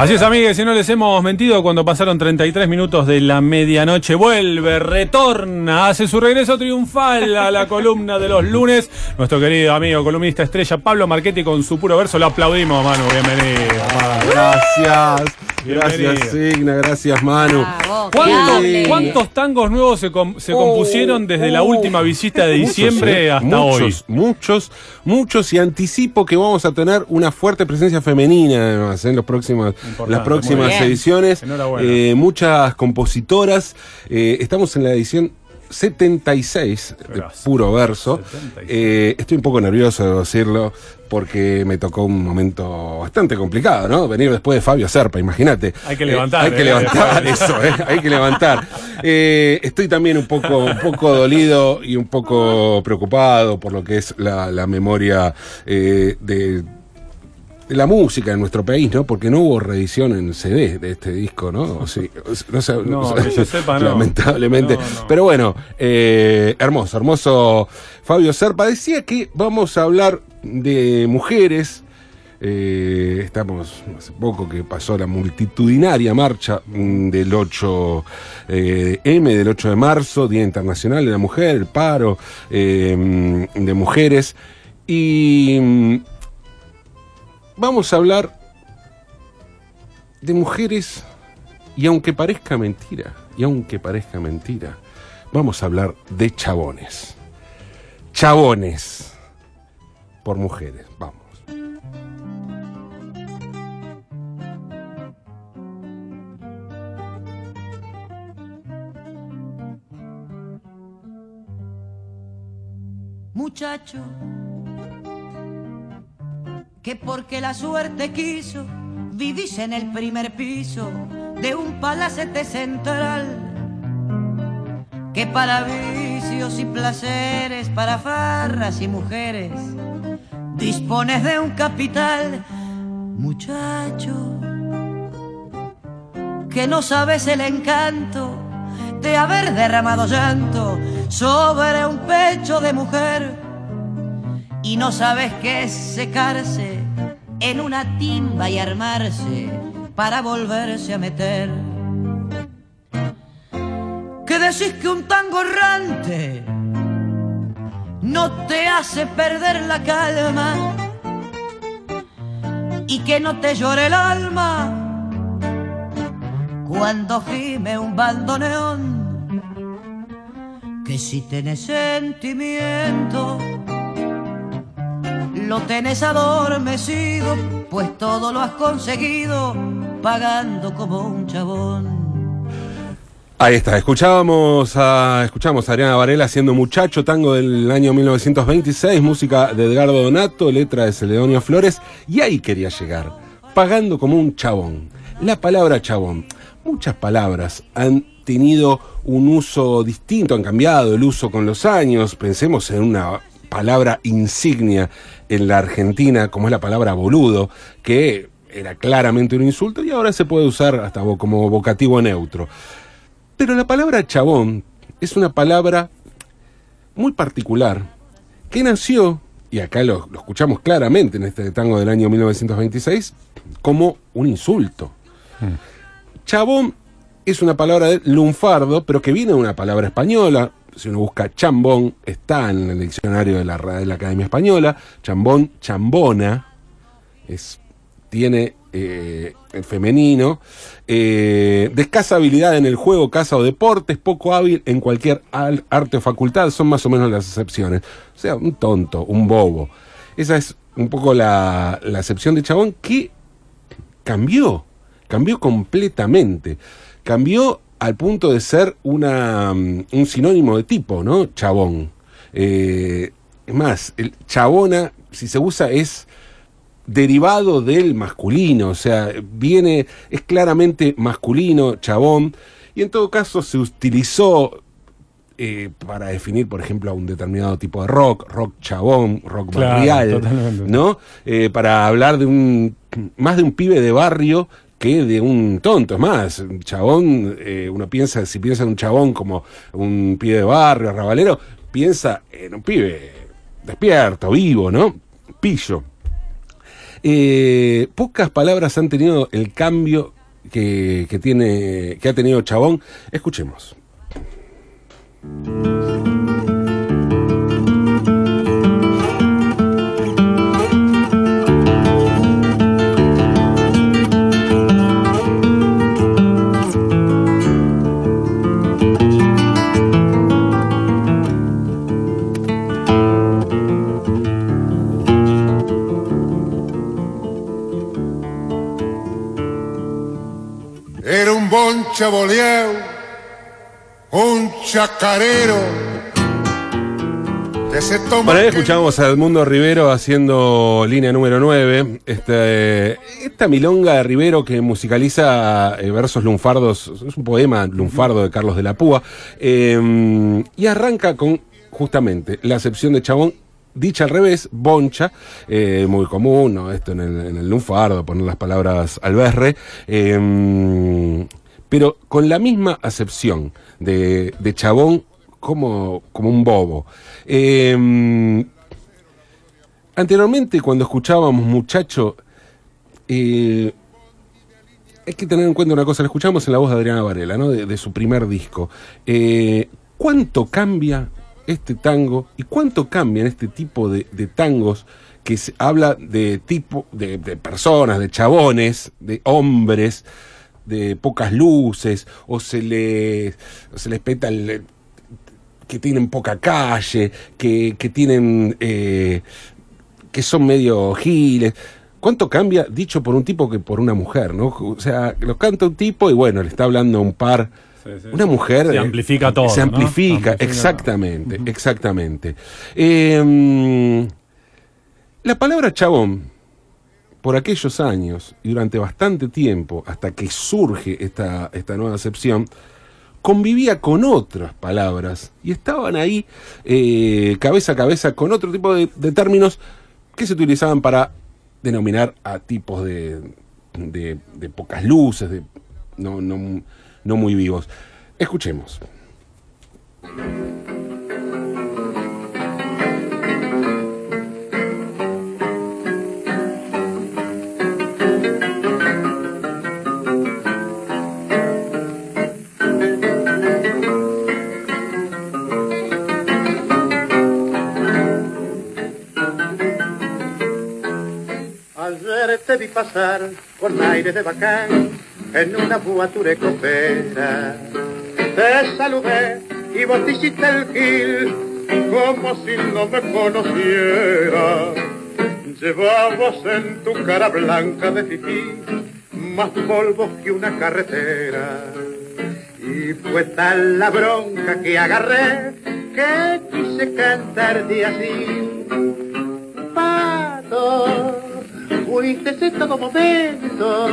Así es, amigues, si no les hemos mentido, cuando pasaron 33 minutos de la medianoche, vuelve, retorna, hace su regreso triunfal a la columna de los lunes. Nuestro querido amigo columnista estrella Pablo Marchetti con su puro verso. Lo aplaudimos, Manu. Bienvenido. Gracias. Gracias, Signa. Gracias, Manu. ¿Cuántos, tangos nuevos se, compusieron desde la última visita de diciembre ¿eh? hasta hoy? Muchos, muchos, muchos. Y anticipo que vamos a tener una fuerte presencia femenina, además, en los próximos, las próximas ediciones. Eh, muchas compositoras. Eh, estamos en la edición 76 de puro verso. Eh, estoy un poco nervioso, de decirlo, porque me tocó un momento bastante complicado, ¿no? Venir después de Fabio Serpa, imagínate. Hay que levantar. hay que levantar eso, ¿eh? Hay que levantar. estoy también un poco, un poco dolido y un poco preocupado por lo que es la, la memoria de la música en nuestro país, ¿no? Porque no hubo reedición en CD de este disco, ¿no? Sí, no, sé, no, yo sepa, no. Lamentablemente. Pero bueno, eh, hermoso, hermoso. Fabio Serpa decía que vamos a hablar de mujeres. Eh, estamos hace poco que pasó la multitudinaria marcha mm, del 8 eh, del 8 de marzo, Día Internacional de la Mujer, el paro de mujeres. Y mm, vamos a hablar de mujeres y aunque parezca mentira, y aunque parezca mentira, vamos a hablar de chabones. Chabones por mujeres, vamos. Muchacho que porque la suerte quiso, vivís en el primer piso de un palacete central, que para vicios y placeres, para farras y mujeres, dispones de un capital, muchacho, que no sabes el encanto de haber derramado llanto sobre un pecho de mujer y no sabes qué es secarse en una timba y armarse para volverse a meter. Que decís que un tango errante no te hace perder la calma y que no te llore el alma cuando gime un bandoneón. Que si tenés sentimiento lo tenés adormecido, pues todo lo has conseguido pagando como un chabón. Ahí está, escuchábamos a, escuchamos a Adriana Varela haciendo Muchacho, tango del año 1926, música de Edgardo Donato, letra de Celedonio Flores, y ahí quería llegar, pagando como un chabón. La palabra chabón, muchas palabras han tenido un uso distinto, han cambiado el uso con los años, pensemos en una palabra insignia en la Argentina, como es la palabra boludo, que era claramente un insulto y ahora se puede usar hasta como vocativo neutro. Pero la palabra chabón es una palabra muy particular que nació, y acá lo, escuchamos claramente en este tango del año 1926, como un insulto. Hmm. Chabón es una palabra de lunfardo, pero que viene de una palabra española, si uno busca chambón, está en el diccionario de la, de la Academia Española. Chambón, chambona, es, tiene eh, femenino. Eh, de escasa habilidad en el juego, casa o deportes, poco hábil en cualquier arte o facultad, son más o menos las excepciones. O sea, un tonto, un bobo. Esa es un poco la, la acepción de chabón que cambió, cambió completamente. Cambió al punto de ser una, mm, un sinónimo de tipo, ¿no? Chabón. Eh, es más, el chabona, si se usa, es derivado del masculino, o sea, viene, es claramente masculino, chabón, y en todo caso se utilizó eh, para definir, por ejemplo, a un determinado tipo de rock, rock chabón, rock Claro, barrial, totalmente. ¿no? Eh, para hablar de un más de un pibe de barrio que de un tonto. Es más, un chabón, eh, uno piensa, si piensa en un chabón como un pibe de barrio, arrabalero, piensa en un pibe despierto, vivo, ¿no? Pillo. Eh, pocas palabras han tenido el cambio que, que tiene, que ha tenido Chabón. Escuchemos. Chaboleo, un chacarero. Por ahí escuchamos a Edmundo Rivero haciendo línea número 9. Este, esta milonga de Rivero que musicaliza eh, versos lunfardos, es un poema lunfardo de Carlos de la Púa, eh, y arranca con justamente la acepción de Chabón. Dicha al revés, boncha, eh, muy común, ¿no? Esto en el, en el lunfardo, poner las palabras al berre, eh, pero con la misma acepción de, de Chabón como, como un bobo. Eh, anteriormente, cuando escuchábamos Muchacho, eh, hay que tener en cuenta una cosa, la escuchamos en la voz de Adriana Varela, ¿no? de, su primer disco. Eh, ¿Cuánto cambia este tango y cuánto cambian este tipo de, tangos que se habla de tipo, de personas, de chabones, de hombres, de pocas luces, o se les, se les peta el, que tienen poca calle, que, que tienen, eh, que son medio giles. ¿Cuánto cambia dicho por un tipo que por una mujer, no? O sea, lo canta un tipo y bueno, le está hablando a un par. Sí, sí. Una mujer. Se eh, amplifica todo, Se ¿no? amplifica, exactamente, exactamente. Eh, la palabra chabón, por aquellos años y durante bastante tiempo, hasta que surge esta, esta nueva acepción, convivía con otras palabras y estaban ahí eh, cabeza a cabeza con otro tipo de, términos que se utilizaban para denominar a tipos de, de, de pocas luces, de no, no, no muy vivos. Escuchemos. Pasar con aire de bacán en una buature copera. Te saludé y vos el gil como si no me conociera. Llevabas en tu cara blanca de fifí más polvo que una carretera. Y fue tal la bronca que agarré que quise cantar de así. Pato, fuiste en todo momento.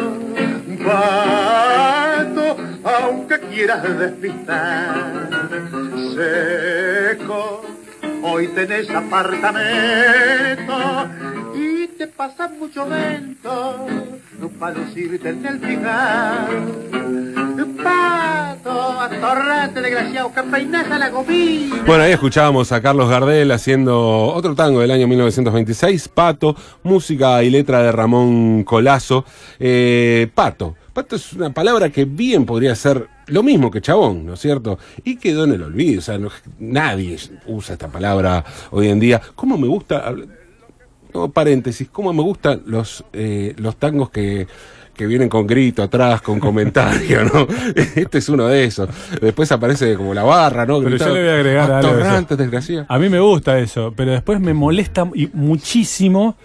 Pato, aunque quieras despistar. Seco, hoy tenés apartamento y te pasas mucho lento para lucirte en el fijar. Pato, atorrate, desgraciado, la. Bueno, ahí escuchábamos a Carlos Gardel haciendo otro tango del año 1926, Pato, música y letra de Ramón Colazo. Eh, pato. Pato es una palabra que bien podría ser lo mismo que chabón, ¿no es cierto? Y quedó en el olvido, o sea, nadie usa esta palabra hoy en día. ¿Cómo me gusta, no, paréntesis, cómo me gustan los, eh, los tangos que, que vienen con grito atrás, con comentario, ¿no? Este es uno de esos. Después aparece como la barra, ¿no? Pero yo Gritando, le voy a agregar algo. "Atorrante, desgraciado". A mí me gusta eso, pero después me molesta y muchísimo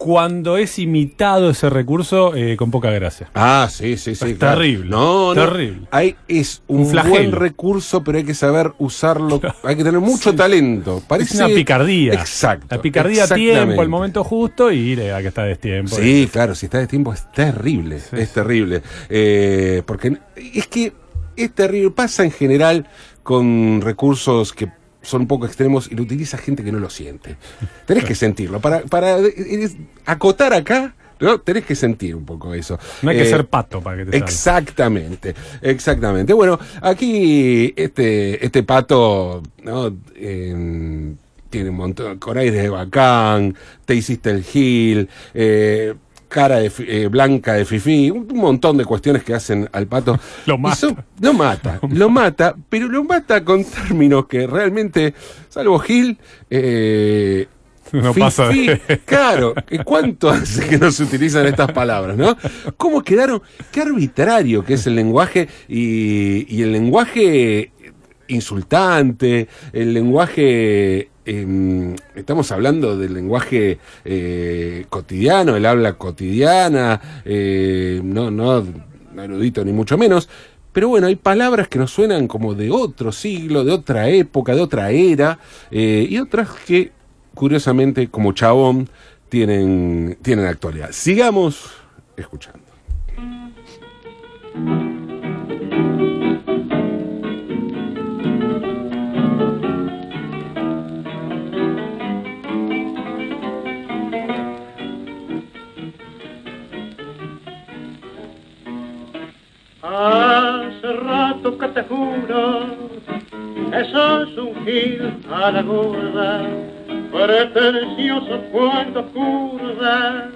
cuando es imitado ese recurso eh, con poca gracia. Ah, sí, sí, sí. Es claro. terrible, No, no. terrible. Hay, es un, Un buen recurso, pero hay que saber usarlo. Hay que tener mucho talento. Parece es una picardía. Exacto. La picardía a tiempo, el momento justo y le da que está de tiempo. Sí, claro, si está de tiempo es terrible, es terrible. Eh, porque es que es terrible. Pasa en general con recursos que son un poco extremos y lo utiliza gente que no lo siente. Tenés que sentirlo. Para, para eh, acotar acá, ¿no? Tenés que sentir un poco eso. No hay que Eh, ser pato para que te salga. Exactamente, exactamente. Bueno, aquí este, este pato, ¿no? Eh, tiene un montón, con de bacán, te hiciste el gil, eh, cara de eh, blanca de fifí, un, un montón de cuestiones que hacen al pato. Lo mata. son- lo mata, lo mata, pero lo mata con términos que realmente, salvo Gil, eh, No Fi- pasa Claro, ¿cuánto hace que no se utilizan estas palabras, no? ¿Cómo quedaron? Qué arbitrario que es el lenguaje y, y el lenguaje insultante, el lenguaje... em, estamos hablando del lenguaje eh, cotidiano, el habla cotidiana, eh, no, no, erudito ni mucho menos, pero bueno, hay palabras que nos suenan como de otro siglo, de otra época, de otra era, eh, y otras que, curiosamente, como chabón, tienen, tienen actualidad. Sigamos escuchando. Que te juro que sos un gil a la gorda, pretencioso cuando curda,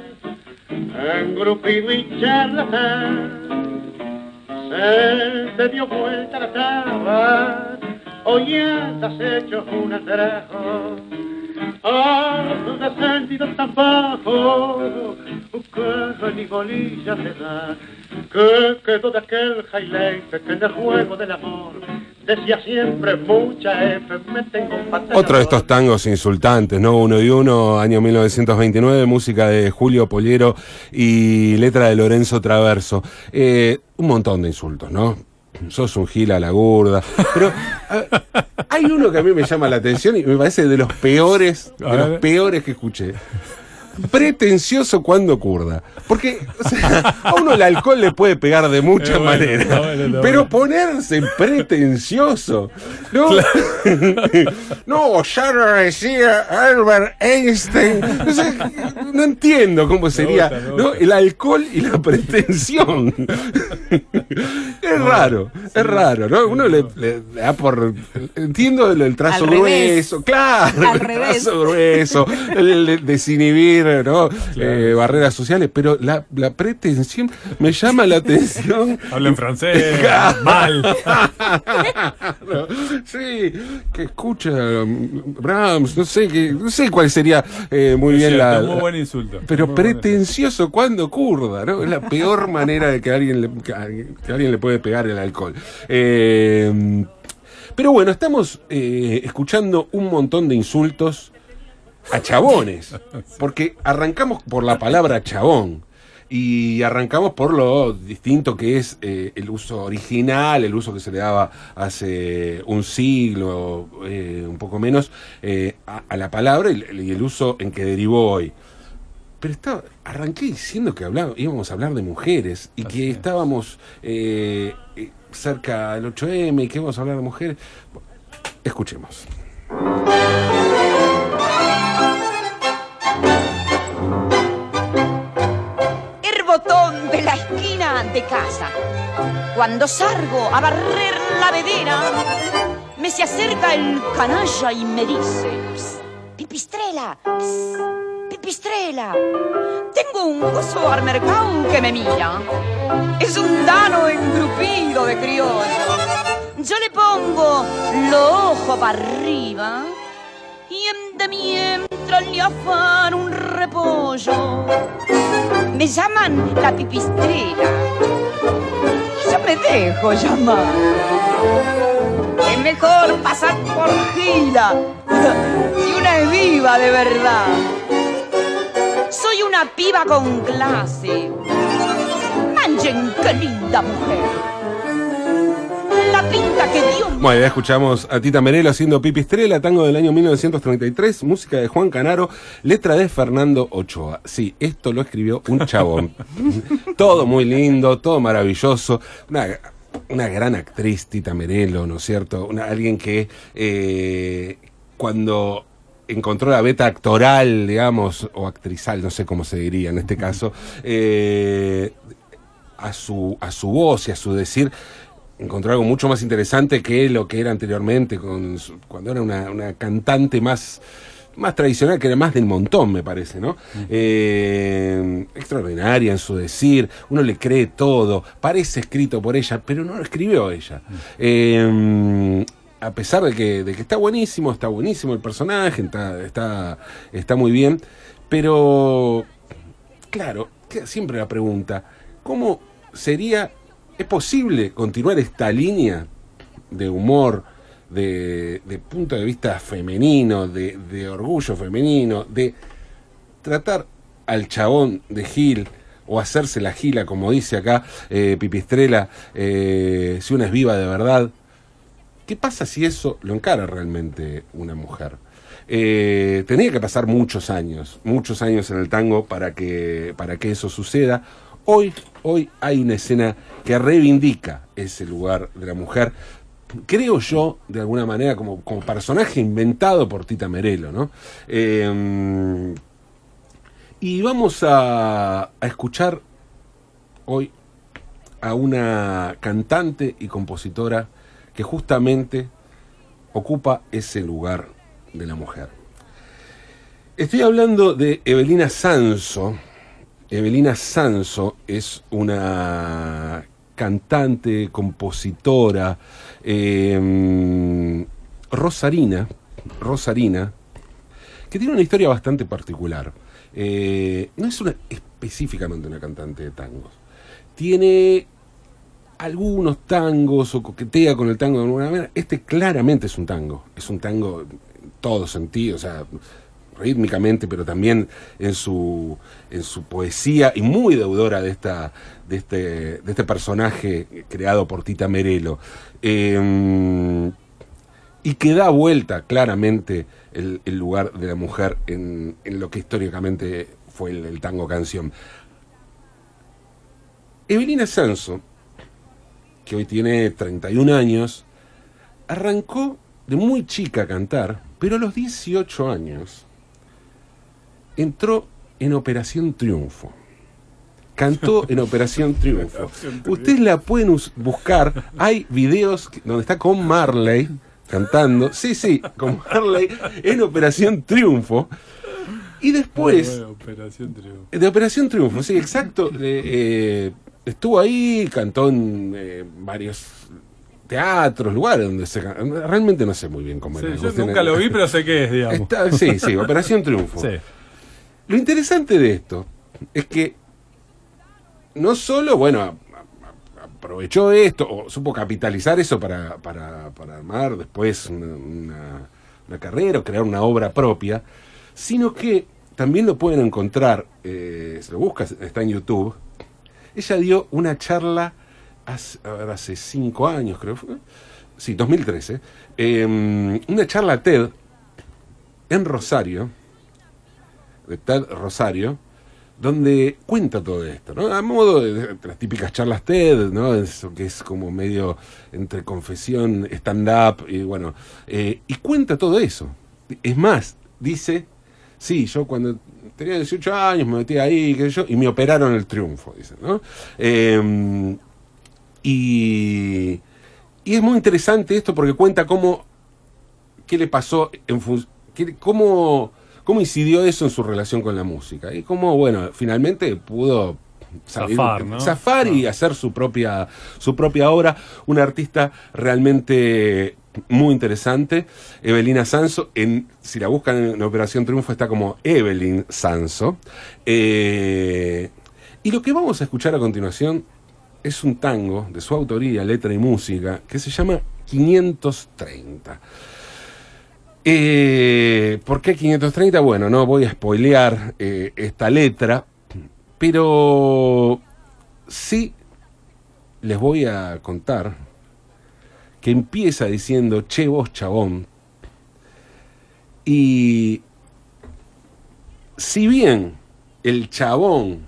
engrupido y charlatán. Se te dio vuelta la taba, hoy andas hecho un atrajo. Has descendido tan bajo que ni bolilla te da. Que quedó de aquel highlight que en el juego del amor decía siempre mucha F, me tengo un pateador. Otro de estos tangos insultantes, ¿no? Uno y uno, año 1929, música de Julio Pollero y letra de Lorenzo Traverso. Eh, un montón de insultos, ¿no? Sos un gil a la gorda. Pero a- hay uno que a mí me llama la atención y me parece de los peores, de los peores que escuché. Pretencioso cuando curda. Porque o sea, a uno el alcohol le puede pegar de muchas Eh, bueno, maneras. está bueno, está pero bueno. ponerse pretencioso. No, no ya lo decía Albert Einstein. No, sé, no entiendo cómo sería gusta, me ¿no? el alcohol y la pretensión. es raro, es raro, ¿no? Uno le, le da por. Entiendo el, el trazo Al revés. grueso, claro, Al el revés. trazo grueso, el, el desinhibir, ¿no? Eh, barreras sociales, pero la, la pretensión me llama la atención. Habla en francés, mal. Sí, que escucha um, Brahms, no sé, que, no sé cuál sería eh, muy Es bien cierto, la. muy buen insulto. Pero Muy pretencioso cuando curda, ¿no? Es la peor manera de que alguien le, que alguien le puede pegar el alcohol. Eh, pero bueno, estamos eh, escuchando un montón de insultos a chabones, porque arrancamos por la palabra chabón. Y arrancamos por lo distinto que es eh, el uso original, el uso que se le daba hace un siglo, eh, un poco menos, eh, a, a la palabra y, y el uso en que derivó hoy. Pero estaba, arranqué diciendo que hablaba, íbamos a hablar de mujeres y que estábamos cerca del 8M y que íbamos a hablar de mujeres. Escuchemos. Casa. Cuando salgo a barrer la vedera, me se acerca el canalla y me dice: "Psst, Pipistrela, psst, pipistrela, tengo un gozo al mercado que me mira. Es un dano engrupido de criollo. Yo le pongo los ojos para arriba y en de mientras le afan un repollo. Me llaman la pipistrera. Yo me dejo llamar. Es mejor pasar por gila si una es viva de verdad. Soy una piba con clase. Manchen, qué linda mujer. Pinta que Bueno, ya escuchamos a Tita Merelo haciendo Pipistrela, tango del año 1933, música de Juan Canaro, letra de Fernando Ochoa. Sí, esto lo escribió un chabón. todo muy lindo, todo maravilloso. Una una gran actriz, Tita Merelo, ¿no es cierto? Una, alguien que eh, cuando encontró la beta actoral, digamos, o actrizal, no sé cómo se diría en este caso, eh, a, su, a su voz y a su decir, encontró algo mucho más interesante que lo que era anteriormente, con su- cuando era una, una cantante más, más tradicional, que era más del montón, me parece, ¿no? Eh, extraordinaria en su decir, uno le cree todo, parece escrito por ella, pero no lo escribió ella. Eh, a pesar de que, de que está buenísimo, está buenísimo el personaje, está, está, está muy bien, pero claro, queda siempre la pregunta, ¿cómo sería, es posible continuar esta línea de humor, de, punto de vista femenino, de, de orgullo femenino, de tratar al chabón de Gil o hacerse la gila, como dice acá eh, Pipistrela, eh, si una es viva de verdad? ¿Qué pasa si eso lo encara realmente una mujer? Eh, tenía que pasar muchos años, muchos años en el tango para que, para que eso suceda. Hoy, hoy hay una escena que reivindica ese lugar de la mujer, creo yo, de alguna manera, como, como personaje inventado por Tita Merelo, ¿no? Eh, y vamos a, a escuchar hoy a una cantante y compositora que justamente ocupa ese lugar de la mujer. Estoy hablando de Evelina Sanso. Evelina Sanso es una cantante, compositora, eh, rosarina, rosarina, que tiene una historia bastante particular. Eh, no es específicamente una cantante de tangos. Tiene algunos tangos o coquetea con el tango de alguna manera. Este claramente es un tango. Es un tango en todo sentido, o sea, rítmicamente, pero también en su, en su poesía y muy deudora de, esta, de, este, de este personaje creado por Tita Merelo. Eh, y que da vuelta claramente el, el lugar de la mujer en, en lo que históricamente fue el, el tango canción. Evelina Sanso, que hoy tiene 31 años, arrancó de muy chica a cantar, pero a los 18 años entró en Operación Triunfo. Cantó en Operación Triunfo. Ustedes la pueden us- buscar. Hay videos donde está con Marley cantando. Sí, sí, con Marley en Operación Triunfo. Y después Bueno, Operación Triunfo. de Operación Triunfo, sí, exacto. Eh, eh, estuvo ahí, cantó en eh, varios teatros, lugares donde se Realmente no sé muy bien cómo Sí, era. yo nunca lo vi, pero sé qué es, digamos. Está- sí, sí, Operación Triunfo. Sí. Lo interesante de esto es que no solo, bueno, aprovechó esto, o supo capitalizar eso para, para, para armar después una, carrera o crear una obra propia, sino que también lo pueden encontrar, eh, se lo busca, está en YouTube. Ella dio una charla hace, hace cinco años, creo, fue. sí, 2013, eh, una charla TED en Rosario, TED Rosario, donde cuenta todo esto, ¿no? A modo de, las típicas charlas TED, ¿no? Eso que es como medio entre confesión, stand-up, y bueno, eh, y cuenta todo eso. Es más, dice, sí, yo cuando tenía 18 años me metí ahí, qué sé yo, y me operaron el triunfo, dice, ¿no? Eh, y, y es muy interesante esto porque cuenta cómo, qué le pasó en cómo, cómo incidió eso en su relación con la música y cómo, bueno, finalmente pudo salir- Zafar, ¿no? zafar y hacer su propia, su propia obra. Una artista realmente muy interesante. Evelina Sanso, en, si la buscan en Operación Triunfo, está como Evelyn Sanso. Eh, y lo que vamos a escuchar a continuación es un tango de su autoría, letra y música, que se llama 530. Eh, ¿Por qué 530? Bueno, no voy a spoilear eh, esta letra, pero sí les voy a contar que empieza diciendo, che vos chabón, y si bien el chabón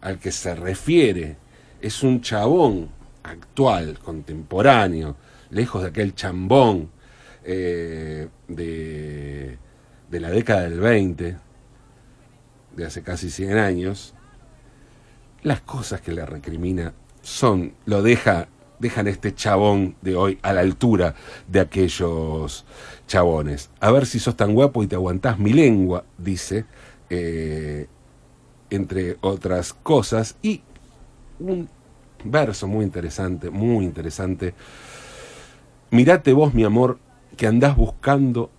al que se refiere es un chabón actual, contemporáneo, lejos de aquel chambón eh, de, de la década del 20, de hace casi 100 años, las cosas que le recrimina son, lo deja, dejan este chabón de hoy a la altura de aquellos chabones. A ver si sos tan guapo y te aguantás mi lengua, dice, eh, entre otras cosas, y un verso muy interesante, muy interesante. Mirate vos, mi amor, que andás buscando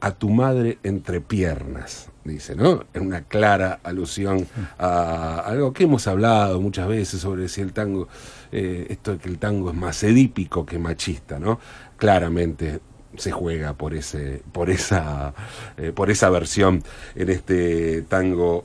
a tu madre entre piernas, dice, ¿no? En una clara alusión a algo que hemos hablado muchas veces sobre si el tango, eh, esto de que el tango es más edípico que machista, ¿no? Claramente se juega por ese, por esa, eh, por esa versión en este tango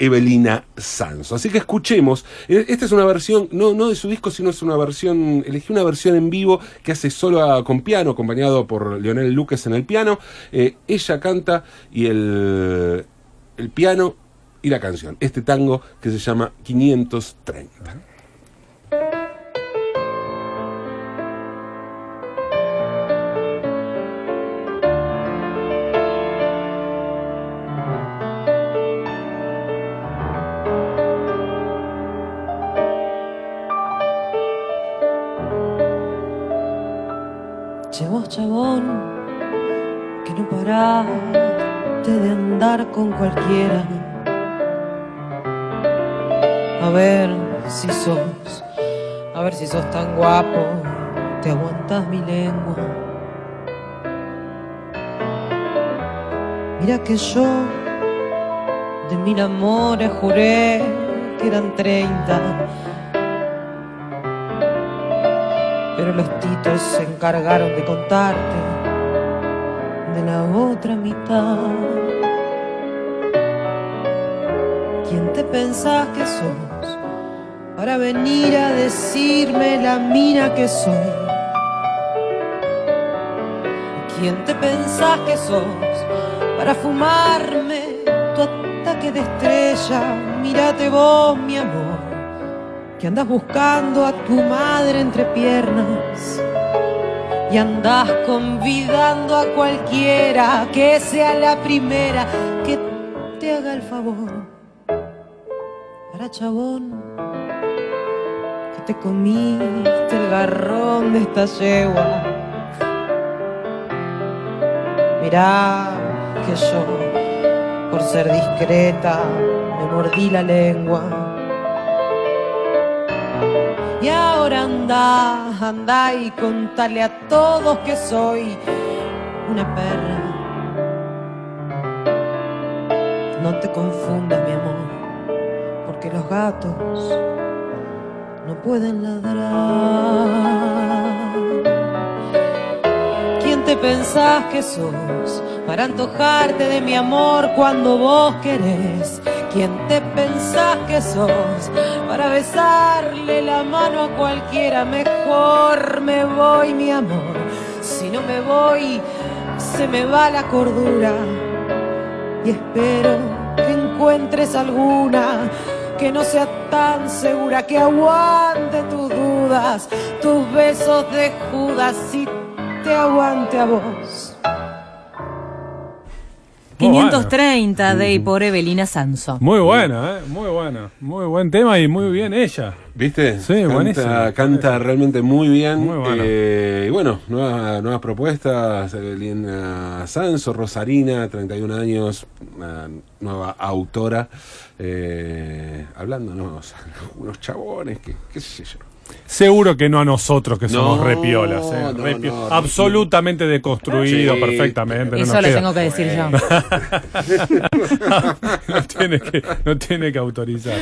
Evelina Sanso. Así que escuchemos. Eh, Esta es una versión, no, no de su disco, sino es una versión, elegí una versión en vivo que hace solo a- con piano, acompañado por Leonel Luques en el piano. Eh, ella canta y el, el piano y la canción. Este tango que se llama 530. Vos chabón, que no paraste de andar con cualquiera. A ver si sos, a ver si sos tan guapo, te aguantas mi lengua. Mira que yo de mil amores juré que eran treinta. Pero los titos se encargaron de contarte de la otra mitad. ¿Quién te pensás que sos para venir a decirme la mina que soy? ¿Quién te pensás que sos para fumarme tu ataque de estrella? Mírate vos, mi amor que andas buscando a tu madre entre piernas y andas convidando a cualquiera que sea la primera que te haga el favor. Para chabón, que te comiste el garrón de esta yegua. Mirá que yo, por ser discreta, me mordí la lengua. Ahora anda, anda y contale a todos que soy una perra. No te confundas, mi amor, porque los gatos no pueden ladrar. ¿Quién te pensás que sos para antojarte de mi amor cuando vos querés? ¿Quién te pensás que sos para besarle la mano a cualquiera? Mejor me voy, mi amor. Si no me voy, se me va la cordura. Y espero que encuentres alguna que no sea tan segura, que aguante tus dudas, tus besos de Judas y te aguante a vos. Muy bueno. 530 de y por Evelina Sanso. Muy buena, ¿eh? Muy buena. Muy buen tema y muy bien ella. ¿Viste? Sí, buenísimo. canta, canta realmente muy bien. Muy bueno. Eh, y bueno, nuevas, nuevas propuestas. Evelina Sanso, Rosarina, 31 años, una nueva autora. Eh, hablándonos unos chabones, que, qué sé yo. Seguro que no a nosotros que somos No, repiolas, ¿eh? no, Repio- no, absolutamente deconstruido Sí, perfectamente. no Eso lo queda. tengo que decir yo. no, tiene que, no tiene que autorizar.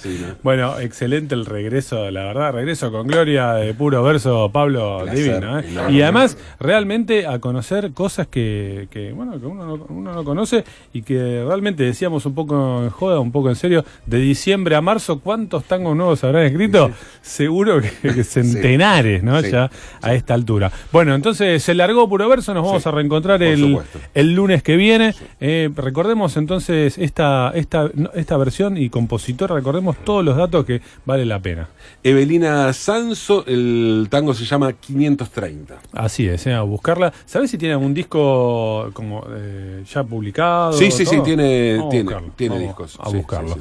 Sí. Bueno, excelente el regreso, la verdad, regreso con gloria de puro verso, Pablo, Placer, divino. ¿eh? Y además, realmente a conocer cosas que, que, bueno, que uno no, uno no conoce y que realmente decíamos un poco en joda, un poco en serio, de diciembre a marzo, ¿cuántos tangos nuevos habrán escrito? Seguro seguro que, que centenares, ¿no? Sí, ya a esta altura. Bueno, entonces se largó puro verso, nos vamos a reencontrar el, el lunes que viene. Eh, recordemos entonces esta, esta, esta versión y compositor, recordemos todos los datos que vale la pena. Evelina Sanso, el tango se llama 530. Así es, eh, a buscarla. ¿Sabes si tiene algún disco como eh, ya publicado? Sí, sí, sí, tiene- Vamos tiene- buscarlo, tiene discos. A buscarlo.